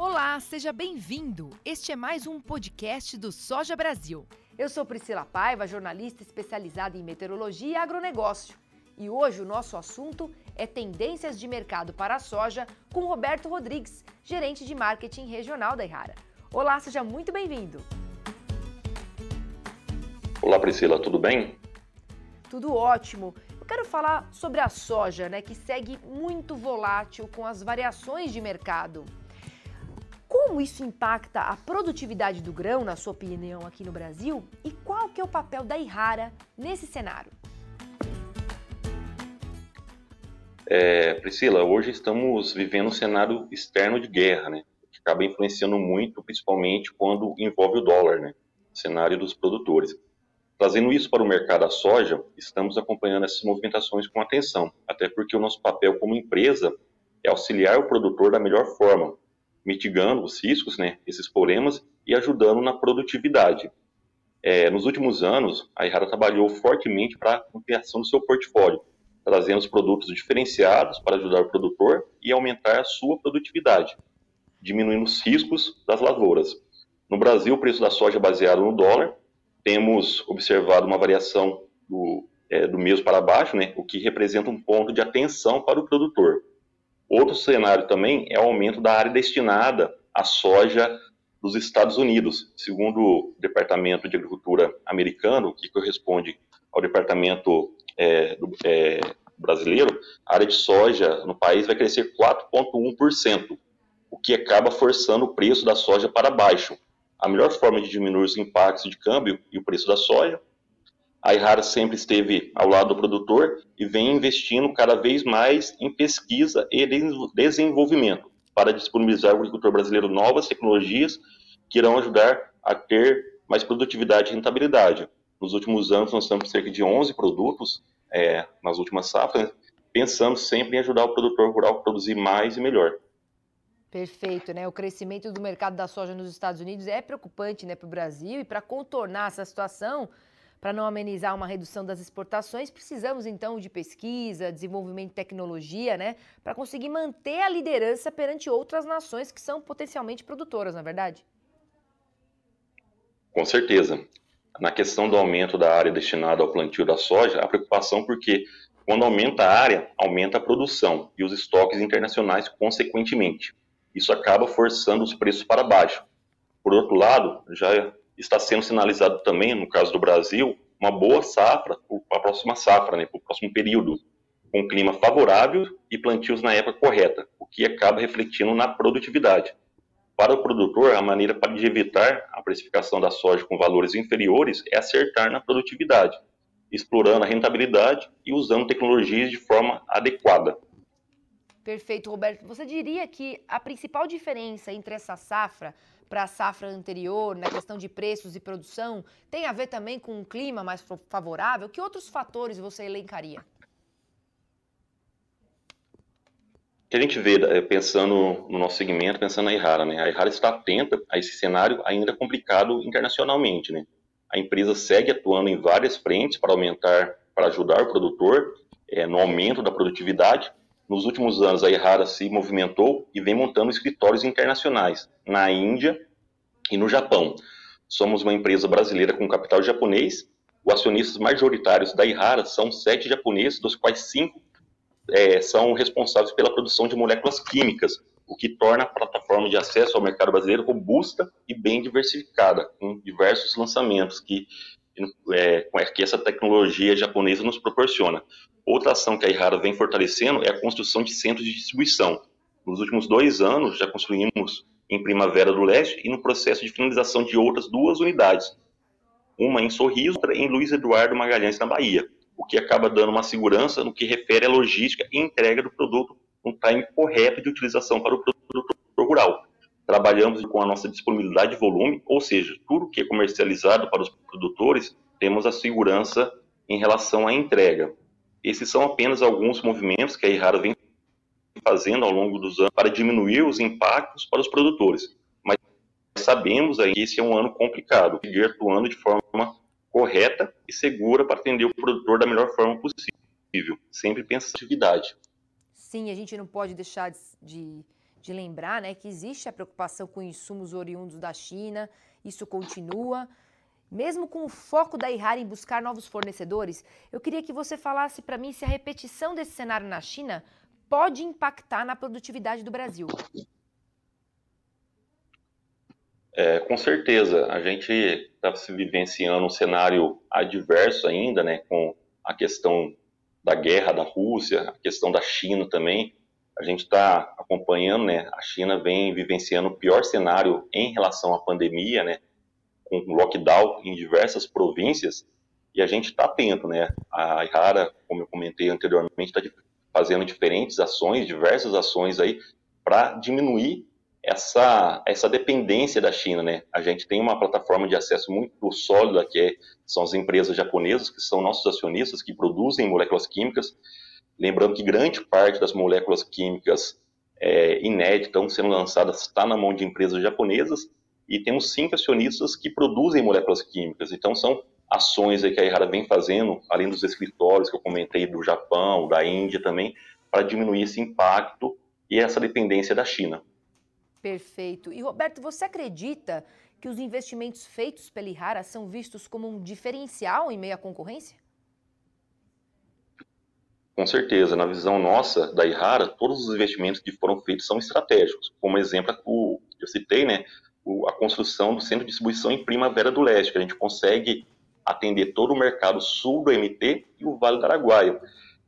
Olá, seja bem-vindo. Este é mais um podcast do Soja Brasil. Eu sou Priscila Paiva, jornalista especializada em meteorologia e agronegócio. E hoje o nosso assunto é tendências de mercado para a soja com Roberto Rodrigues, gerente de marketing regional da Irara. Olá, seja muito bem-vindo. Olá, Priscila, tudo bem? Tudo ótimo. Eu quero falar sobre a soja, né, que segue muito volátil com as variações de mercado. Como isso impacta a produtividade do grão, na sua opinião, aqui no Brasil? E qual que é o papel da Irara nesse cenário? É, Priscila, hoje estamos vivendo um cenário externo de guerra, né? Que acaba influenciando muito, principalmente quando envolve o dólar, né? cenário dos produtores. Trazendo isso para o mercado da soja, estamos acompanhando essas movimentações com atenção, até porque o nosso papel como empresa é auxiliar o produtor da melhor forma, mitigando os riscos, né, esses problemas e ajudando na produtividade. É, nos últimos anos, a Irara trabalhou fortemente para a ampliação do seu portfólio, trazendo os produtos diferenciados para ajudar o produtor e aumentar a sua produtividade, diminuindo os riscos das lavouras. No Brasil, o preço da soja é baseado no dólar. Temos observado uma variação do, é, do mês para baixo, né, o que representa um ponto de atenção para o produtor. Outro cenário também é o aumento da área destinada à soja dos Estados Unidos. Segundo o Departamento de Agricultura americano, que corresponde ao Departamento é, do, é, brasileiro, a área de soja no país vai crescer 4,1%, o que acaba forçando o preço da soja para baixo. A melhor forma de diminuir os impactos de câmbio e o preço da soja. A Irara sempre esteve ao lado do produtor e vem investindo cada vez mais em pesquisa e desenvolvimento para disponibilizar ao agricultor brasileiro novas tecnologias que irão ajudar a ter mais produtividade e rentabilidade. Nos últimos anos, nós temos cerca de 11 produtos é, nas últimas safras, pensando sempre em ajudar o produtor rural a produzir mais e melhor. Perfeito, né? O crescimento do mercado da soja nos Estados Unidos é preocupante né, para o Brasil e para contornar essa situação, para não amenizar uma redução das exportações, precisamos então de pesquisa, desenvolvimento de tecnologia, né? Para conseguir manter a liderança perante outras nações que são potencialmente produtoras, não é verdade? Com certeza na questão do aumento da área destinada ao plantio da soja, a preocupação porque quando aumenta a área, aumenta a produção e os estoques internacionais consequentemente. Isso acaba forçando os preços para baixo. Por outro lado, já está sendo sinalizado também, no caso do Brasil, uma boa safra para a próxima safra, né, para o próximo período, com clima favorável e plantios na época correta, o que acaba refletindo na produtividade. Para o produtor, a maneira de evitar a precificação da soja com valores inferiores é acertar na produtividade, explorando a rentabilidade e usando tecnologias de forma adequada. Perfeito, Roberto. Você diria que a principal diferença entre essa safra para a safra anterior, na questão de preços e produção, tem a ver também com um clima mais favorável? Que outros fatores você elencaria? que a gente vê eh, pensando no nosso segmento, pensando na Ihara, né? A Ihara está atenta a esse cenário ainda complicado internacionalmente, né? A empresa segue atuando em várias frentes para aumentar, para ajudar o produtor é, no aumento da produtividade. Nos últimos anos, a Ihara se movimentou e vem montando escritórios internacionais na Índia e no Japão. Somos uma empresa brasileira com capital japonês. Os acionistas majoritários da Ihara são sete japoneses, dos quais cinco é, são responsáveis pela produção de moléculas químicas, o que torna a plataforma de acesso ao mercado brasileiro robusta e bem diversificada, com diversos lançamentos que, é, que essa tecnologia japonesa nos proporciona. Outra ação que a Ihara vem fortalecendo é a construção de centros de distribuição. Nos últimos dois anos, já construímos em Primavera do Leste e no processo de finalização de outras duas unidades, uma em Sorriso, outra em Luiz Eduardo Magalhães, na Bahia o que acaba dando uma segurança no que refere à logística e entrega do produto no time correto de utilização para o produtor rural. Trabalhamos com a nossa disponibilidade de volume, ou seja, tudo que é comercializado para os produtores, temos a segurança em relação à entrega. Esses são apenas alguns movimentos que a Irara vem fazendo ao longo dos anos para diminuir os impactos para os produtores. Mas sabemos aí que esse é um ano complicado, seguir atuando de forma correta e segura para atender o produtor da melhor forma possível, sempre pensando em atividade. Sim, a gente não pode deixar de, de lembrar né, que existe a preocupação com insumos oriundos da China, isso continua. Mesmo com o foco da Ihara em buscar novos fornecedores, eu queria que você falasse para mim se a repetição desse cenário na China pode impactar na produtividade do Brasil. É, com certeza, a gente está se vivenciando um cenário adverso ainda, né, com a questão da guerra da Rússia, a questão da China também. A gente está acompanhando, né, a China vem vivenciando o pior cenário em relação à pandemia, né, com lockdown em diversas províncias, e a gente está atento, né? A Ihara, como eu comentei anteriormente, está fazendo diferentes ações, diversas ações aí, para diminuir essa, essa dependência da China, né? A gente tem uma plataforma de acesso muito sólida, que é, são as empresas japonesas, que são nossos acionistas, que produzem moléculas químicas. Lembrando que grande parte das moléculas químicas é, inéditas estão sendo lançadas está na mão de empresas japonesas, e temos cinco acionistas que produzem moléculas químicas. Então, são ações que a Errara vem fazendo, além dos escritórios que eu comentei do Japão, da Índia também, para diminuir esse impacto e essa dependência da China. Perfeito. E Roberto, você acredita que os investimentos feitos pela Ihara são vistos como um diferencial em meio à concorrência? Com certeza, na visão nossa da Ihara, todos os investimentos que foram feitos são estratégicos. Como exemplo, o eu citei, né, a construção do centro de distribuição em Primavera do Leste, que a gente consegue atender todo o mercado sul do MT e o Vale do Araguaia.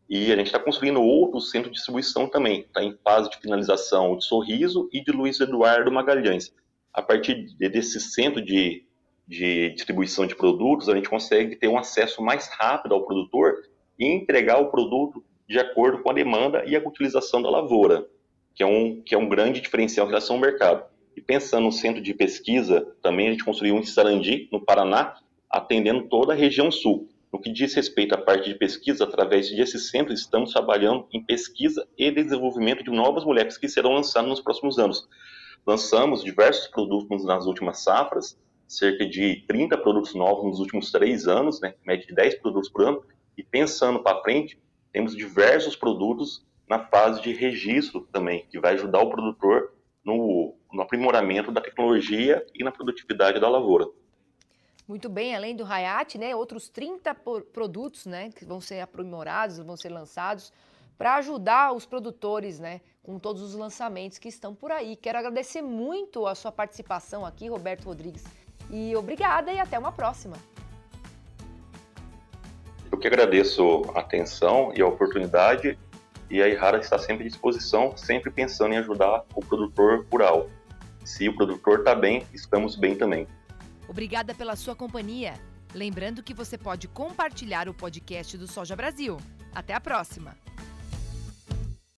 E a gente está construindo outro centro de distribuição também, está em fase de finalização de Sorriso e de Luiz Eduardo Magalhães. A partir desse centro de, de distribuição de produtos, a gente consegue ter um acesso mais rápido ao produtor e entregar o produto de acordo com a demanda e a utilização da lavoura, que é um, que é um grande diferencial em relação ao mercado. E pensando no centro de pesquisa, também a gente construiu um em Sarandi, no Paraná, atendendo toda a região sul. No que diz respeito à parte de pesquisa, através desse centro, estamos trabalhando em pesquisa e desenvolvimento de novas moléculas que serão lançadas nos próximos anos. Lançamos diversos produtos nas últimas safras, cerca de 30 produtos novos nos últimos três anos, né, média de 10 produtos por ano, e pensando para frente, temos diversos produtos na fase de registro também, que vai ajudar o produtor no, no aprimoramento da tecnologia e na produtividade da lavoura. Muito bem, além do Hayat, né, outros 30 produtos né, que vão ser aprimorados, vão ser lançados para ajudar os produtores né, com todos os lançamentos que estão por aí. Quero agradecer muito a sua participação aqui, Roberto Rodrigues. E obrigada e até uma próxima. Eu que agradeço a atenção e a oportunidade e a Ihara está sempre à disposição, sempre pensando em ajudar o produtor rural. Se o produtor está bem, estamos bem também. Obrigada pela sua companhia. Lembrando que você pode compartilhar o podcast do Soja Brasil. Até a próxima!